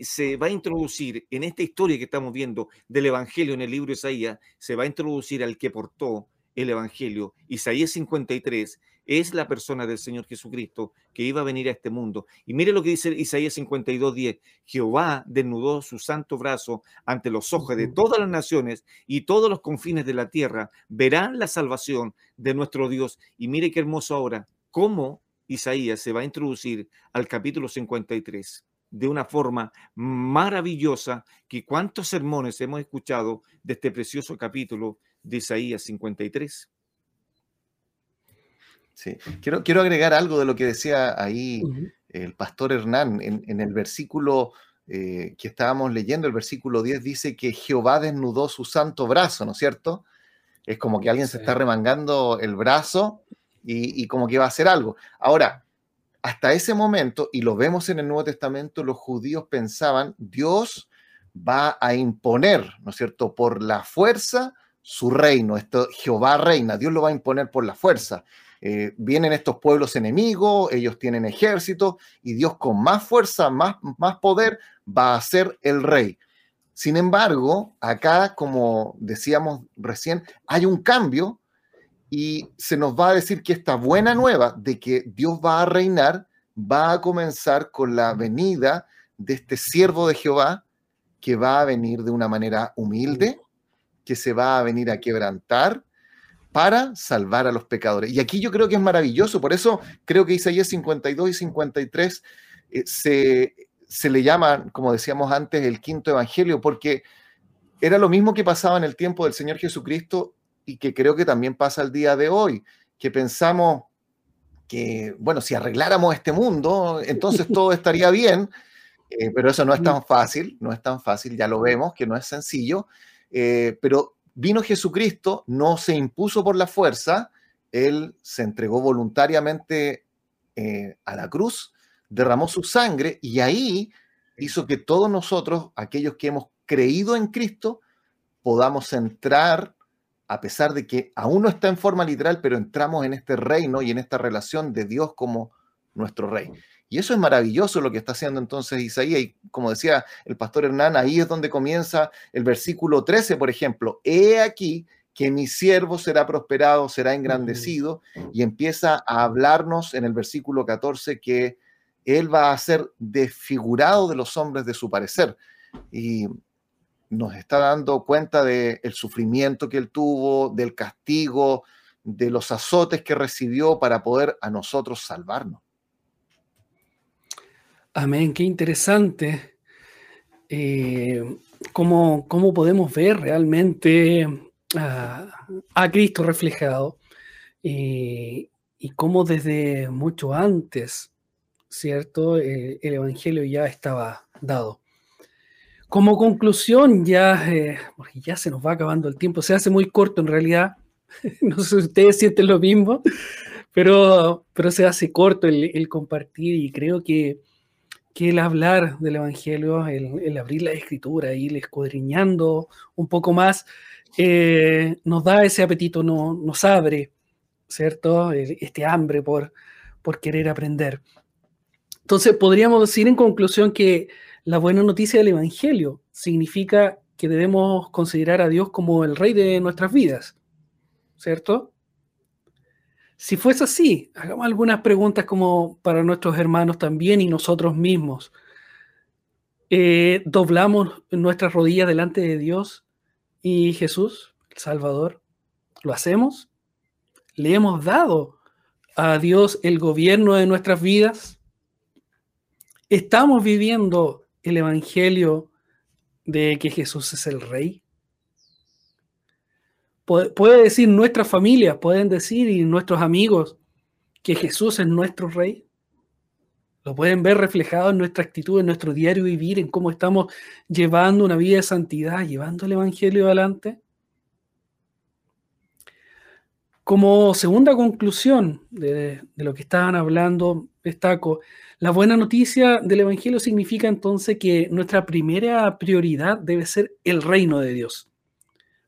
S2: se va a introducir en esta historia que estamos viendo del Evangelio en el libro de Isaías, se va a introducir al que portó el Evangelio. Isaías 53 es la persona del Señor Jesucristo que iba a venir a este mundo. Y mire lo que dice Isaías 52, 10. Jehová desnudó su santo brazo ante los ojos de todas las naciones y todos los confines de la tierra verán la salvación de nuestro Dios. Y mire qué hermoso ahora, cómo Isaías se va a introducir al capítulo 53 de una forma maravillosa que cuántos sermones hemos escuchado de este precioso capítulo de Isaías 53.
S3: Sí, quiero, quiero agregar algo de lo que decía ahí el pastor Hernán en, el versículo eh, que estábamos leyendo, el versículo 10 dice que Jehová desnudó su santo brazo, ¿no es cierto? Es como que alguien se está remangando el brazo y, y como que va a hacer algo. Ahora, hasta ese momento, y lo vemos en el Nuevo Testamento, los judíos pensaban, Dios va a imponer, ¿no es cierto?, por la fuerza su reino. Esto, Jehová reina, Dios lo va a imponer por la fuerza. Eh, vienen estos pueblos enemigos, ellos tienen ejército y Dios con más fuerza, más, más poder, va a ser el rey. Sin embargo, acá, como decíamos recién, hay un cambio y se nos va a decir que esta buena nueva de que Dios va a reinar va a comenzar con la venida de este siervo de Jehová que va a venir de una manera humilde, que se va a venir a quebrantar para salvar a los pecadores. Y aquí yo creo que es maravilloso, por eso creo que Isaías 52 y 53 eh, se, se le llama, como decíamos antes, el quinto evangelio, porque era lo mismo que pasaba en el tiempo del Señor Jesucristo y que creo que también pasa el día de hoy, que pensamos que, bueno, si arregláramos este mundo, entonces todo estaría bien, eh, pero eso no es tan fácil, no es tan fácil, ya lo vemos, que no es sencillo, eh, pero vino Jesucristo, no se impuso por la fuerza, Él se entregó voluntariamente eh, a la cruz, derramó su sangre y ahí hizo que todos nosotros, aquellos que hemos creído en Cristo, podamos entrar a pesar de que aún no está en forma literal, pero entramos en este reino y en esta relación de Dios como nuestro rey. Y eso es maravilloso lo que está haciendo entonces Isaías. Y como decía el pastor Hernán, ahí es donde comienza el versículo 13, por ejemplo. He aquí que mi siervo será prosperado, será engrandecido. Y empieza a hablarnos en el versículo 14 que él va a ser desfigurado de los hombres de su parecer. Y nos está dando cuenta del sufrimiento que él tuvo, del castigo, de los azotes que recibió para poder a nosotros salvarnos.
S1: Amén, qué interesante. Eh, cómo, podemos ver realmente a, Cristo reflejado eh, y cómo desde mucho antes, ¿cierto? Eh, el Evangelio ya estaba dado. Como conclusión, ya, eh, ya se nos va acabando el tiempo, se hace muy corto en realidad, no sé si ustedes sienten lo mismo, pero, pero se hace corto el, compartir y creo que, que, el hablar del Evangelio, el, abrir la escritura, el escudriñando un poco más, eh, nos da ese apetito, no, nos abre, ¿cierto? Este hambre por, por querer aprender. Entonces, podríamos decir en conclusión que la buena noticia del Evangelio significa que debemos considerar a Dios como el rey de nuestras vidas, ¿cierto? Si fuese así, hagamos algunas preguntas como para nuestros hermanos también y nosotros mismos. Eh, ¿Doblamos nuestras rodillas delante de Dios y Jesús, el Salvador? ¿Lo hacemos? ¿Le hemos dado a Dios el gobierno de nuestras vidas? ¿Estamos viviendo el Evangelio de que Jesús es el Rey? Puede, decir nuestras familias, pueden decir y nuestros amigos que Jesús es nuestro Rey. Lo pueden ver reflejado en nuestra actitud, en nuestro diario vivir, en cómo estamos llevando una vida de santidad, llevando el Evangelio adelante. Como segunda conclusión de, lo que estaban hablando, destaco la buena noticia del Evangelio significa entonces que nuestra primera prioridad debe ser el reino de Dios.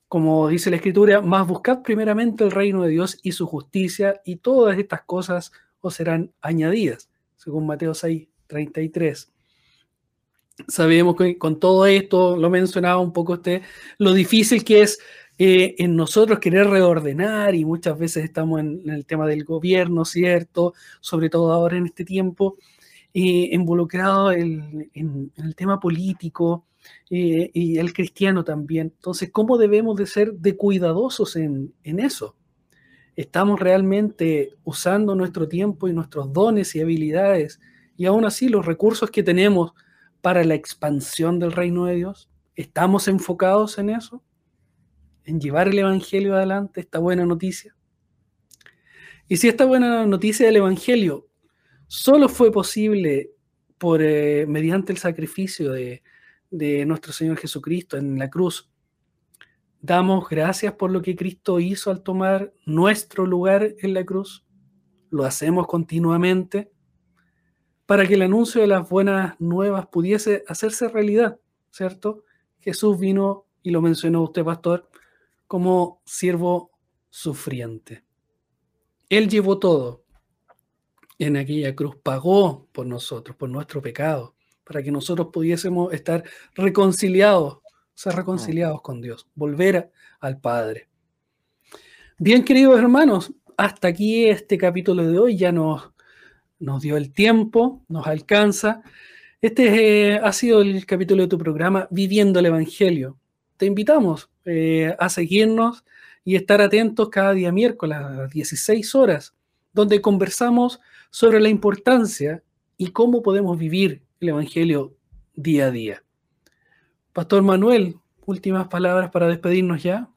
S1: Como dice la Escritura, más buscad primeramente el reino de Dios y su justicia, y todas estas cosas os serán añadidas, según Mateo 6, 33. Sabemos que con todo esto, lo mencionaba un poco usted, lo difícil que es eh, en nosotros querer reordenar y muchas veces estamos en, el tema del gobierno, ¿cierto? Sobre todo ahora en este tiempo, eh, involucrado en, el tema político eh, y el cristiano también. Entonces, ¿cómo debemos de ser de cuidadosos en, en eso? ¿Estamos realmente usando nuestro tiempo y nuestros dones y habilidades y aún así los recursos que tenemos para la expansión del reino de Dios? ¿Estamos enfocados en eso? ¿En llevar el Evangelio adelante, esta buena noticia? Y si esta buena noticia del Evangelio solo fue posible por, eh, mediante el sacrificio de, nuestro Señor Jesucristo en la cruz. Damos gracias por lo que Cristo hizo al tomar nuestro lugar en la cruz. Lo hacemos continuamente para que el anuncio de las buenas nuevas pudiese hacerse realidad, ¿cierto? Jesús vino y lo mencionó usted, pastor, como siervo sufriente. Él llevó todo en aquella cruz, pagó por nosotros, por nuestro pecado, para que nosotros pudiésemos estar reconciliados, ser reconciliados con Dios, volver al Padre. Bien, queridos hermanos, hasta aquí este capítulo de hoy ya nos, nos dio el tiempo, nos alcanza. Este eh, ha sido el capítulo de tu programa Viviendo el Evangelio. Te invitamos eh, a seguirnos y estar atentos cada día miércoles a las 16 horas, donde conversamos sobre la importancia y cómo podemos vivir el Evangelio día a día. Pastor Manuel, últimas palabras para despedirnos ya.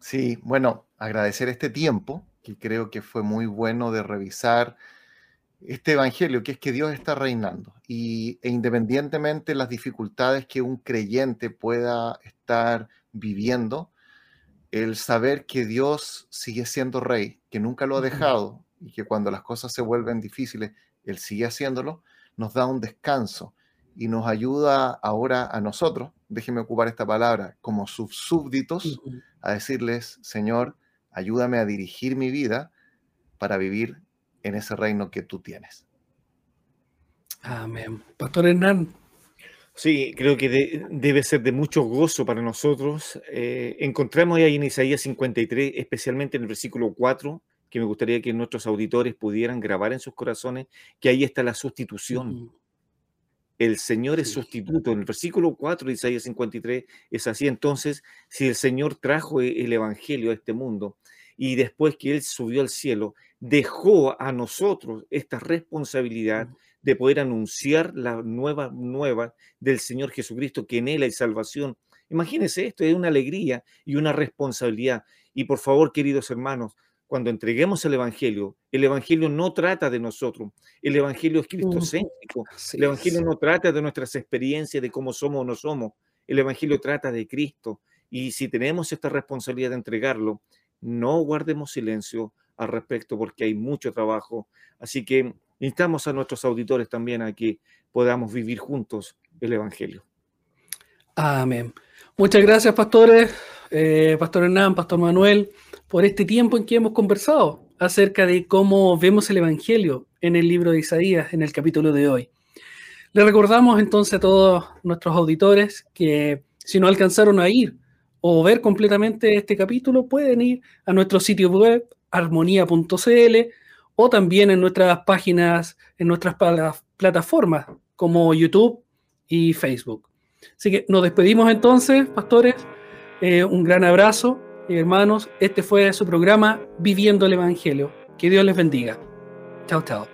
S3: Sí, bueno, agradecer este tiempo, que creo que fue muy bueno de revisar este evangelio, que es que Dios está reinando. Y e independientemente de las dificultades que un creyente pueda estar viviendo, el saber que Dios sigue siendo rey, que nunca lo ha dejado y que cuando las cosas se vuelven difíciles, Él sigue haciéndolo, nos da un descanso y nos ayuda ahora a nosotros, déjeme ocupar esta palabra, como sus súbditos, a decirles, Señor, ayúdame a dirigir mi vida para vivir en ese reino que tú tienes.
S1: Amén. Pastor Hernán.
S2: Sí, creo que debe ser de mucho gozo para nosotros. Eh, encontramos ahí en Isaías 53, especialmente en el versículo 4, que me gustaría que nuestros auditores pudieran grabar en sus corazones, que ahí está la sustitución. El Señor es sustituto. En el versículo 4 de Isaías 53 es así. Entonces, si el Señor trajo e-, el Evangelio a este mundo y después que Él subió al cielo, dejó a nosotros esta responsabilidad de poder anunciar la nueva nueva del Señor Jesucristo, que en Él hay salvación. Imagínense esto, es una alegría y una responsabilidad. Y por favor, queridos hermanos, cuando entreguemos el Evangelio, el Evangelio no trata de nosotros, el Evangelio es cristocéntrico, el Evangelio no trata de nuestras experiencias, de cómo somos o no somos, el Evangelio trata de Cristo. Y si tenemos esta responsabilidad de entregarlo, no guardemos silencio al respecto porque hay mucho trabajo. Así que Instamos a nuestros auditores también a que podamos vivir juntos el Evangelio.
S1: Amén. Muchas gracias, pastores, eh, Pastor Hernán, Pastor Manuel, por este tiempo en que hemos conversado acerca de cómo vemos el Evangelio en el libro de Isaías, en el capítulo de hoy. Le recordamos entonces a todos nuestros auditores que si no alcanzaron a ir o ver completamente este capítulo, pueden ir a nuestro sitio web armonía.cl o también en nuestras páginas, en nuestras plataformas como YouTube y Facebook. Así que nos despedimos entonces, pastores. Eh, un gran abrazo, hermanos. Este fue su programa Viviendo el Evangelio. Que Dios les bendiga. Chao, chao.